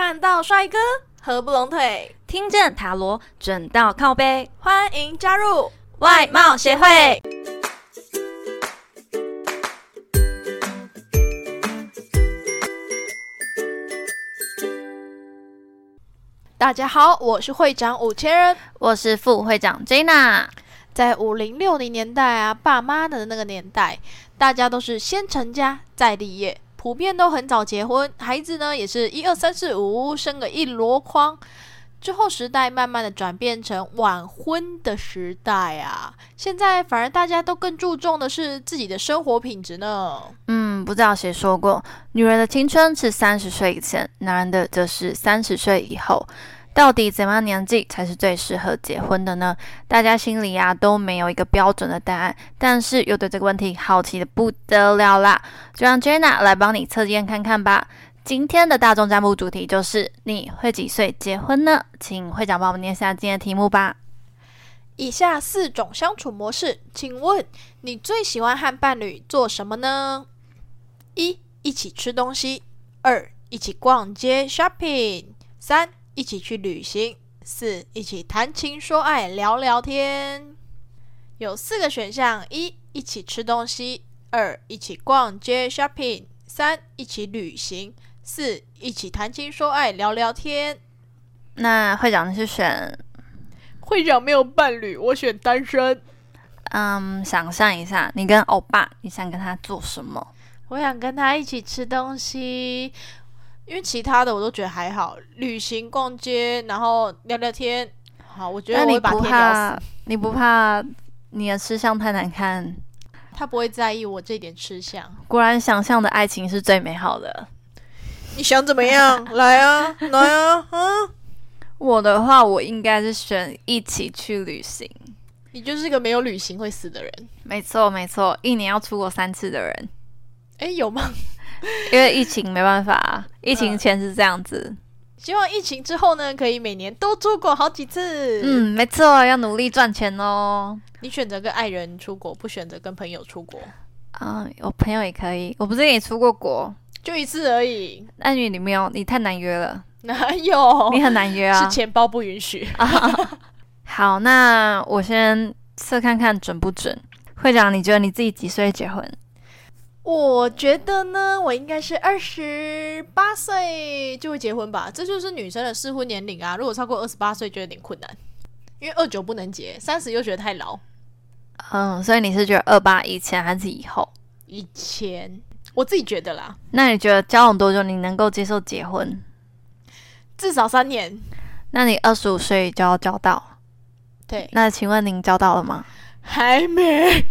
看到帅哥合不拢腿，听见塔罗准到靠背，欢迎加入外貌协会。大家好，我是会长五千人，我是副会长 Jina。在五零六零年代啊，爸妈的那个年代，大家都是先成家再立业。普遍都很早结婚，孩子呢也是一二三四五生个一箩筐。之后时代慢慢的转变成晚婚的时代啊，现在反而大家都更注重的是自己的生活品质呢。嗯，不知道谁说过，女人的青春是三十岁以前，男人的则是三十岁以后。到底怎么样年纪才是最适合结婚的呢？大家心里啊都没有一个标准的答案，但是又对这个问题好奇的不得了啦。就让 Jenna 来帮你测验看看吧。今天的大众占卜主题就是你会几岁结婚呢？请会长帮我们念一下今天的题目吧。以下四种相处模式，请问你最喜欢和伴侣做什么呢？一、一起吃东西；二、一起逛街 shopping；三。一起去旅行，四一起谈情说爱聊聊天，有四个选项：一一起吃东西，二一起逛街 shopping，三一起旅行，四一起谈情说爱聊聊天。那会长你是选？会长没有伴侣，我选单身。嗯，想象一下，你跟欧巴，你想跟他做什么？我想跟他一起吃东西。因为其他的我都觉得还好，旅行、逛街，然后聊聊天。好，我觉得我会把天聊死。你不怕你的吃相太难看？他不会在意我这点吃相。果然，想象的爱情是最美好的。你想怎么样？来啊，来啊！嗯，我的话，我应该是选一起去旅行。你就是个没有旅行会死的人。没错，没错，一年要出国三次的人。哎，有吗？因为疫情没办法，疫情前是这样子。希望疫情之后呢，可以每年都出国好几次。嗯，没错，要努力赚钱哦。你选择跟爱人出国，不选择跟朋友出国啊？我朋友也可以。我不是也出过国，就一次而已。那你你没有，你太难约了。哪有？你很难约啊？是钱包不允许。好，那我先测看看准不准。会长，你觉得你自己几岁结婚？我觉得呢，我应该是二十八岁就会结婚吧，这就是女生的适婚年龄啊。如果超过二十八岁，就有点困难，因为二九不能结，三十又觉得太老。嗯，所以你是觉得二八以前还是以后？以前，我自己觉得啦。那你觉得交往多久你能够接受结婚？至少三年。那你二十五岁就要交到？对。那请问您交到了吗？还没，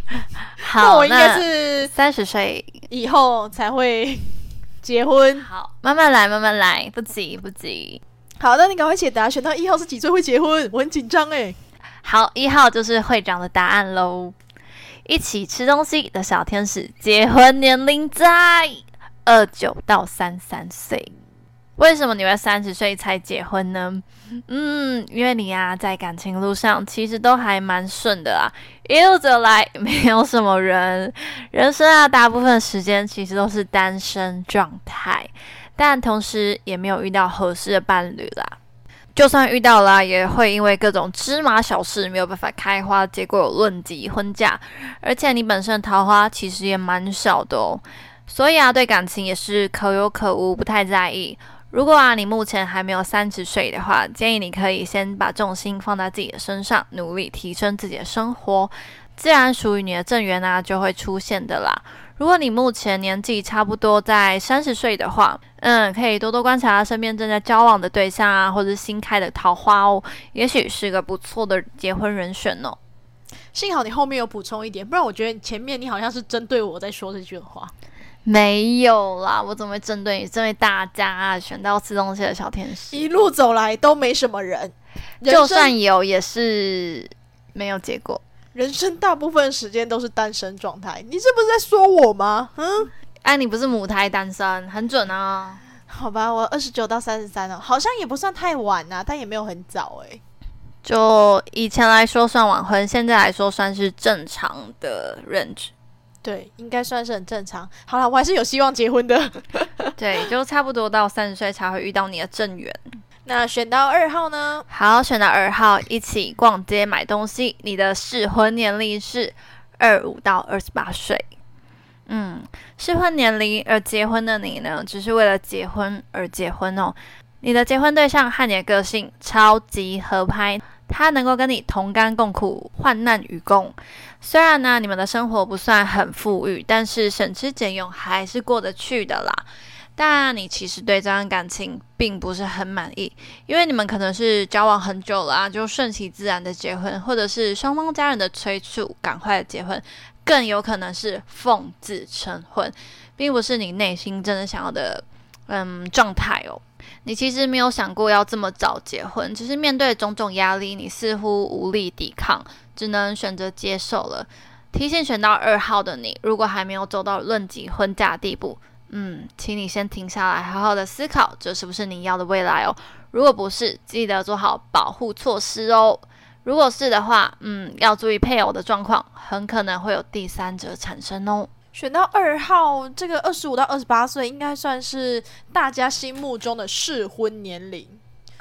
那我应该是三十岁以后才会 结婚。好，慢慢来，慢慢来，不急不急。好那，你赶快解答，选到一号是几岁会结婚？我很紧张哎。好，一号就是会长的答案喽。一起吃东西的小天使，结婚年龄在二九到三三岁。为什么你会三十岁才结婚呢？嗯，因为你呀，在感情路上其实都还蛮顺的啊，一路走来没有什么人，人生啊，大部分时间其实都是单身状态，但同时也没有遇到合适的伴侣啦。就算遇到了，也会因为各种芝麻小事没有办法开花，结果论及婚嫁。而且你本身桃花其实也蛮少的哦，所以啊，对感情也是可有可无，不太在意。如果啊，你目前还没有三十岁的话，建议你可以先把重心放在自己的身上，努力提升自己的生活，自然属于你的正缘啊就会出现的啦。如果你目前年纪差不多在三十岁的话，嗯，可以多多观察身边正在交往的对象啊，或者新开的桃花哦，也许是个不错的结婚人选哦。幸好你后面有补充一点，不然我觉得前面你好像是针对我在说这句话。没有啦，我怎么会针对你？针对大家啊，选到吃东西的小天使，一路走来都没什么人，就算有也是没有结果。人生大部分时间都是单身状态，你这不是在说我吗？嗯，哎，你不是母胎单身，很准啊。好吧，我二十九到三十三了，好像也不算太晚呐，但也没有很早哎。就以前来说算晚婚，现在来说算是正常的 range。对，应该算是很正常。好了，我还是有希望结婚的。对，就差不多到三十岁才会遇到你的正缘。那选到二号呢？好，选到二号，一起逛街买东西。你的适婚年龄是二五到二十八岁。嗯，适婚年龄而结婚的你呢，只是为了结婚而结婚哦。你的结婚对象和你的个性超级合拍，他能够跟你同甘共苦，患难与共。虽然呢，你们的生活不算很富裕，但是省吃俭用还是过得去的啦。但你其实对这段感情并不是很满意，因为你们可能是交往很久了啊，就顺其自然的结婚，或者是双方家人的催促赶快结婚，更有可能是奉子成婚，并不是你内心真的想要的嗯状态哦。你其实没有想过要这么早结婚，只是面对种种压力，你似乎无力抵抗，只能选择接受了。提前选到二号的你，如果还没有走到论及婚嫁地步。嗯，请你先停下来，好好的思考，这是不是你要的未来哦？如果不是，记得做好保护措施哦。如果是的话，嗯，要注意配偶的状况，很可能会有第三者产生哦。选到二号，这个二十五到二十八岁，应该算是大家心目中的适婚年龄。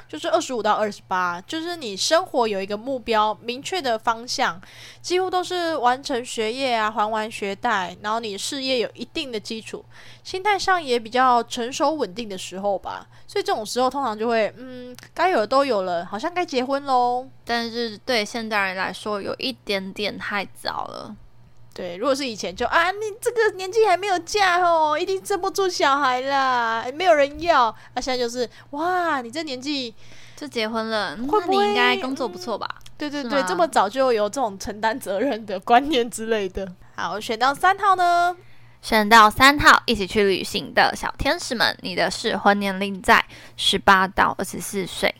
就是二十五到二十八，就是你生活有一个目标明确的方向，几乎都是完成学业啊，还完学贷，然后你事业有一定的基础，心态上也比较成熟稳定的时候吧。所以这种时候通常就会，嗯，该有的都有了，好像该结婚喽。但是对现代人来说，有一点点太早了。对，如果是以前就啊，你这个年纪还没有嫁哦，一定生不出小孩啦，没有人要。那现在就是哇，你这年纪就结婚了，会不会应该工作不错吧？对对对，这么早就有这种承担责任的观念之类的。好，选到三号呢？选到三号，一起去旅行的小天使们，你的适婚年龄在十八到二十四岁。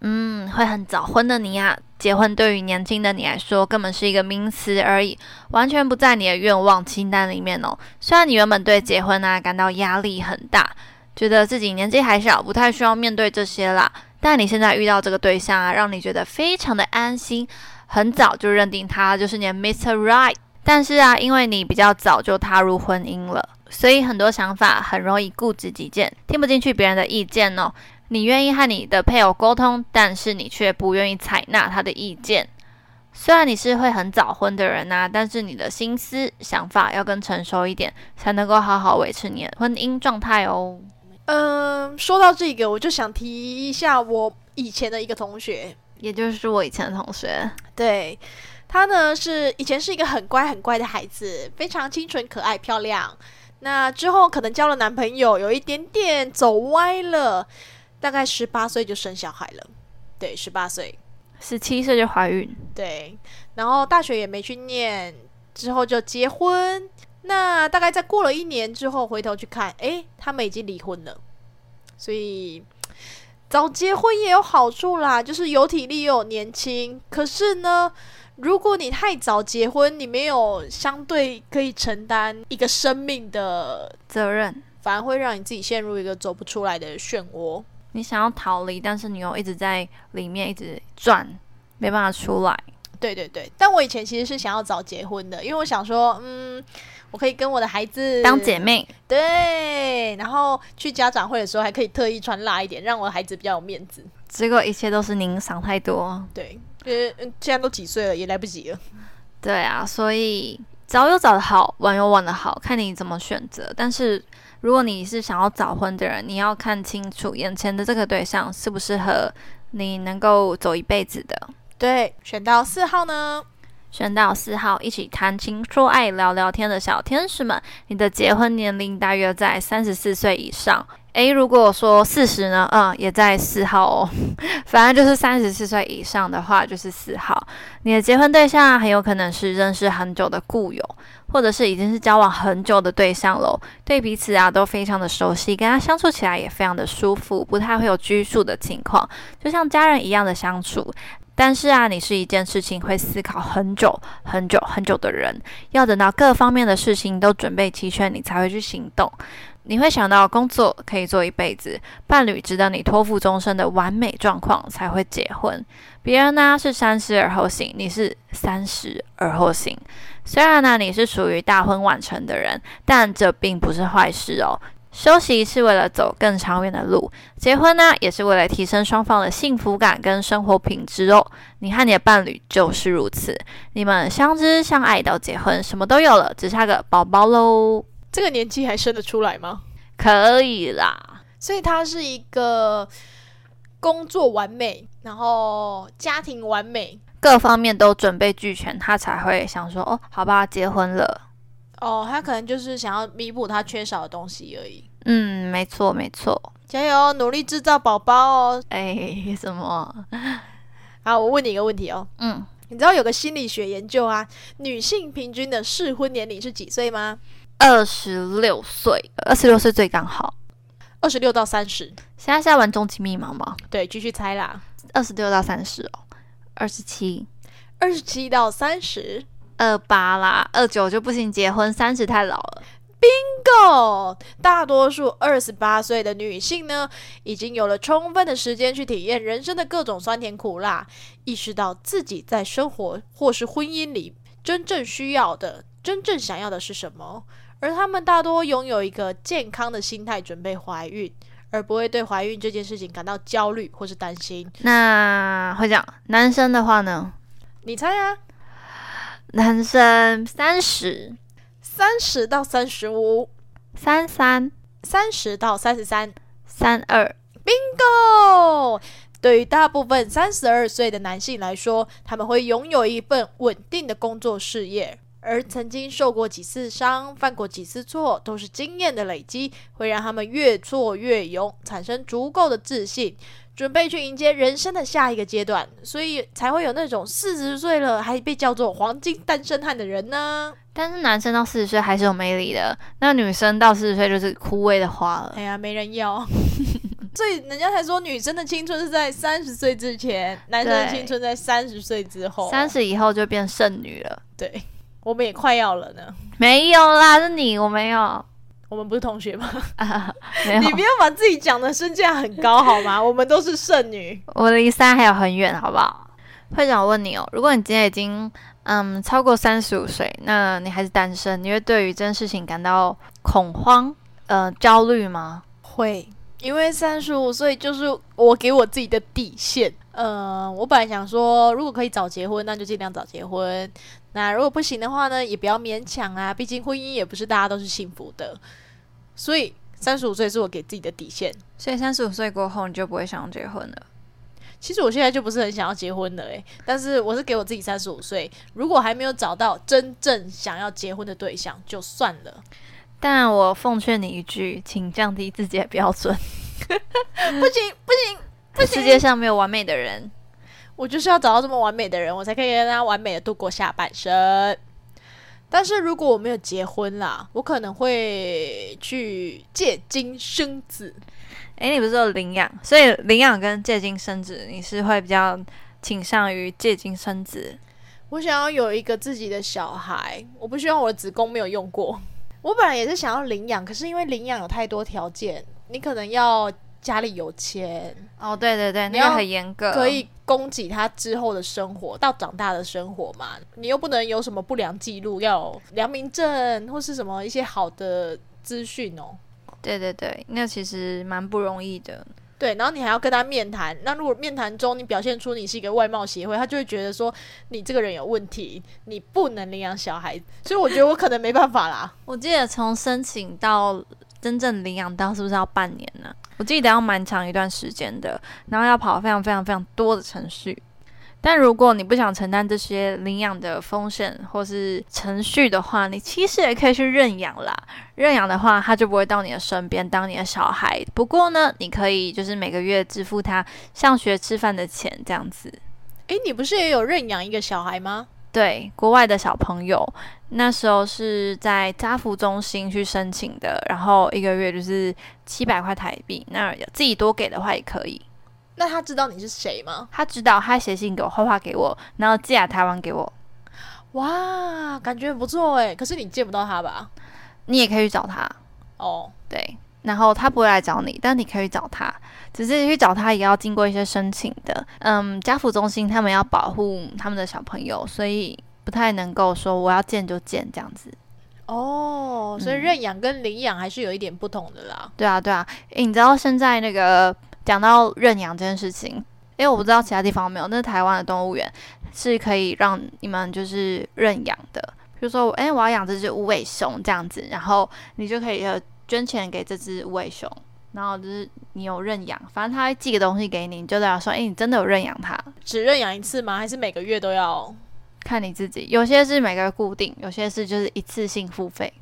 嗯，会很早婚的你呀，结婚对于年轻的你来说根本是一个名词而已，完全不在你的愿望清单里面哦。虽然你原本对结婚啊感到压力很大，觉得自己年纪还小，不太需要面对这些啦，但你现在遇到这个对象啊，让你觉得非常的安心，很早就认定他就是你的 Mr. Right。但是啊，因为你比较早就踏入婚姻了，所以很多想法很容易固执己见，听不进去别人的意见哦。你愿意和你的配偶沟通，但是你却不愿意采纳他的意见。虽然你是会很早婚的人呐，但是你的心思想法要更成熟一点，才能够好好维持你的婚姻状态哦。嗯，说到这个，我就想提一下我以前的一个同学，也就是我以前的同学。对他呢，是以前是一个很乖很乖的孩子，非常清纯可爱漂亮。那之后可能交了男朋友，有一点点走歪了。大概十八岁就生小孩了，对，十八岁，十七岁就怀孕，对，然后大学也没去念，之后就结婚。那大概在过了一年之后，回头去看，诶，他们已经离婚了。所以早结婚也有好处啦，就是有体力又有年轻。可是呢，如果你太早结婚，你没有相对可以承担一个生命的责任，反而会让你自己陷入一个走不出来的漩涡。你想要逃离，但是你又一直在里面一直转，没办法出来。对对对，但我以前其实是想要早结婚的，因为我想说，嗯，我可以跟我的孩子当姐妹，对，然后去家长会的时候还可以特意穿辣一点，让我的孩子比较有面子。结果一切都是您想太多。对，因为现在都几岁了，也来不及了。对啊，所以早有早的好，晚有晚的好，看你怎么选择。但是。如果你是想要早婚的人，你要看清楚眼前的这个对象适不适合你能够走一辈子的。对，选到四号呢？选到四号，一起谈情说爱、聊聊天的小天使们，你的结婚年龄大约在三十四岁以上。诶，如果说四十呢？嗯，也在四号哦。反正就是三十四岁以上的话，就是四号。你的结婚对象很有可能是认识很久的故友，或者是已经是交往很久的对象喽。对彼此啊都非常的熟悉，跟他相处起来也非常的舒服，不太会有拘束的情况，就像家人一样的相处。但是啊，你是一件事情会思考很久很久很久的人，要等到各方面的事情都准备齐全，你才会去行动。你会想到工作可以做一辈子，伴侣值得你托付终身的完美状况才会结婚。别人呢是三思而后行，你是三十而后行。虽然呢你是属于大婚晚成的人，但这并不是坏事哦。休息是为了走更长远的路，结婚呢也是为了提升双方的幸福感跟生活品质哦。你和你的伴侣就是如此，你们相知相爱到结婚，什么都有了，只差个宝宝喽。这个年纪还生得出来吗？可以啦，所以他是一个工作完美，然后家庭完美，各方面都准备俱全，他才会想说哦，好吧，结婚了。哦，他可能就是想要弥补他缺少的东西而已。嗯，没错没错，加油，努力制造宝宝哦！哎，什么？好，我问你一个问题哦。嗯，你知道有个心理学研究啊，女性平均的适婚年龄是几岁吗？二十六岁，二十六岁最刚好。二十六到三十。现在是在玩终极密码吗？对，继续猜啦。二十六到三十哦，二十七，二十七到三十，二八啦，二九就不行，结婚三十太老了。Bingo！大多数二十八岁的女性呢，已经有了充分的时间去体验人生的各种酸甜苦辣，意识到自己在生活或是婚姻里真正需要的、真正想要的是什么。而她们大多拥有一个健康的心态，准备怀孕，而不会对怀孕这件事情感到焦虑或是担心。那会讲男生的话呢？你猜啊？男生三十三十到三十五，三三三十到三十三。三二，Bingo！对于大部分三十二岁的男性来说，他们会拥有一份稳定的工作事业，而曾经受过几次伤、犯过几次错，都是经验的累积，会让他们越挫越勇，产生足够的自信，准备去迎接人生的下一个阶段，所以才会有那种四十岁了还被叫做黄金单身汉的人呢。但是男生到四十岁还是有魅力的，那女生到四十岁就是枯萎的花了。哎呀，没人要。所以人家才说，女生的青春是在三十岁之前，男生的青春在三十岁之后。三十以后就变剩女了。对，我们也快要了呢。没有啦，是你，我没有。我们不是同学吗？啊，没有你不，要把自己讲的身价很高好吗？我们都是剩女。我离三还有很远，好不好？会长，我问你哦，如果你今天已经嗯超过三十五岁，那你还是单身，你会对于这件事情感到恐慌、呃焦虑吗？会，因为三十五岁就是我给我自己的底线。呃，我本来想说，如果可以早结婚，那就尽量早结婚。那如果不行的话呢，也不要勉强啊，毕竟婚姻也不是大家都是幸福的。所以三十五岁是我给自己的底线。所以三十五岁过后，你就不会想要结婚了。其实我现在就不是很想要结婚了诶，但是我是给我自己三十五岁，如果还没有找到真正想要结婚的对象，就算了。但我奉劝你一句，请降低自己的标准。不 行不行，不行世界上没有完美的人。我就是要找到这么完美的人，我才可以跟他完美的度过下半生。但是如果我没有结婚啦，我可能会去借精生子。诶，你不是有领养，所以领养跟借精生子，你是会比较倾向于借精生子。我想要有一个自己的小孩，我不希望我的子宫没有用过。我本来也是想要领养，可是因为领养有太多条件，你可能要家里有钱，哦，对对对，你要那个很严格，可以供给他之后的生活，到长大的生活嘛。你又不能有什么不良记录，要良民证或是什么一些好的资讯哦。对对对，那其实蛮不容易的。对，然后你还要跟他面谈。那如果面谈中你表现出你是一个外貌协会，他就会觉得说你这个人有问题，你不能领养小孩。所以我觉得我可能没办法啦。我记得从申请到真正领养到是不是要半年呢？我记得要蛮长一段时间的，然后要跑非常非常非常多的程序。但如果你不想承担这些领养的风险或是程序的话，你其实也可以去认养啦。认养的话，他就不会到你的身边当你的小孩。不过呢，你可以就是每个月支付他上学吃饭的钱，这样子。诶，你不是也有认养一个小孩吗？对，国外的小朋友，那时候是在家福中心去申请的，然后一个月就是七百块台币，那自己多给的话也可以。那他知道你是谁吗？他知道，他写信给我，画画给我，然后寄来台湾给我。哇，感觉不错哎。可是你见不到他吧？你也可以去找他，哦，对，然后他不会来找你，但你可以找他，只是去找他也要经过一些申请的。嗯，家福中心他们要保护他们的小朋友，所以不太能够说我要见就见这样子。哦，所以嗯认养跟领养还是有一点不同的啦。对啊，对啊，诶，你知道现在那个讲到认养这件事情，因为我不知道其他地方有没有，那台湾的动物园是可以让你们就是认养的。比如说，诶，我要养这只无尾熊这样子，然后你就可以呃捐钱给这只无尾熊，然后就是你有认养，反正他会寄个东西给你，你就代表说，诶，你真的有认养它。只认养一次吗？还是每个月都要？看你自己，有些是每个月固定，有些是就是一次性付费。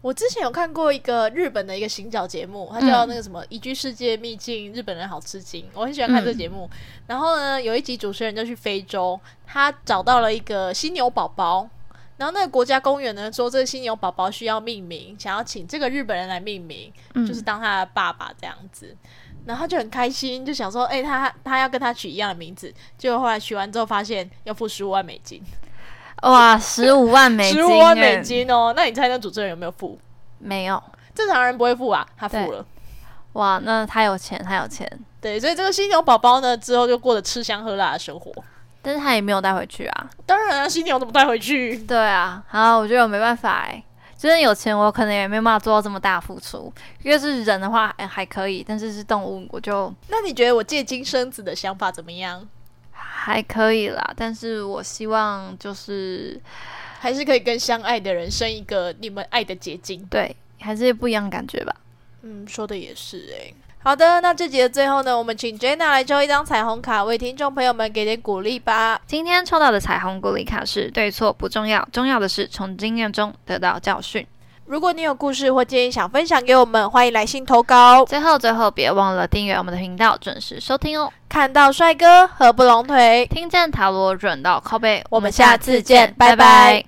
我之前有看过一个日本的一个行脚节目，它叫那个什么“移居世界秘境”，日本人好吃惊，我很喜欢看这个节目。然后呢，有一集主持人就去非洲，他找到了一个犀牛宝宝。然后那个国家公园呢说，这个犀牛宝宝需要命名，想要请这个日本人来命名，嗯就是当他的爸爸这样子。然后他就很开心，就想说，哎、他他要跟他取一样的名字。结果后来取完之后，发现要付十五万美金，哇，十五万美金，十五万美，金哦。那你猜那主持人有没有付？没有。正常人不会付啊，他付了。哇，那他有钱，他有钱，对，所以这个犀牛宝宝呢，之后就过得吃香喝辣的生活。但是他也没有带回去啊。当然啊，犀牛怎么带回去？对啊，好，我觉得我没办法哎、就是有钱，我可能也没办法做到这么大付出。因为是人的话，哎、还可以，但是是动物，我就那你觉得我借精生子的想法怎么样？还可以啦。但是我希望就是还是可以跟相爱的人生一个你们爱的结晶？对，还是不一样的感觉吧。嗯，说的也是诶、好的，那这集的最后呢，我们请 Jenna 来抽一张彩虹卡，为听众朋友们给点鼓励吧。今天抽到的彩虹鼓励卡是对错不重要，重要的是从经验中得到教训。如果你有故事或建议想分享给我们，欢迎来信投稿。最后最后，别忘了订阅我们的频道，准时收听哦。看到帅哥合不拢腿，听见塔罗准到靠背，我们下次见拜拜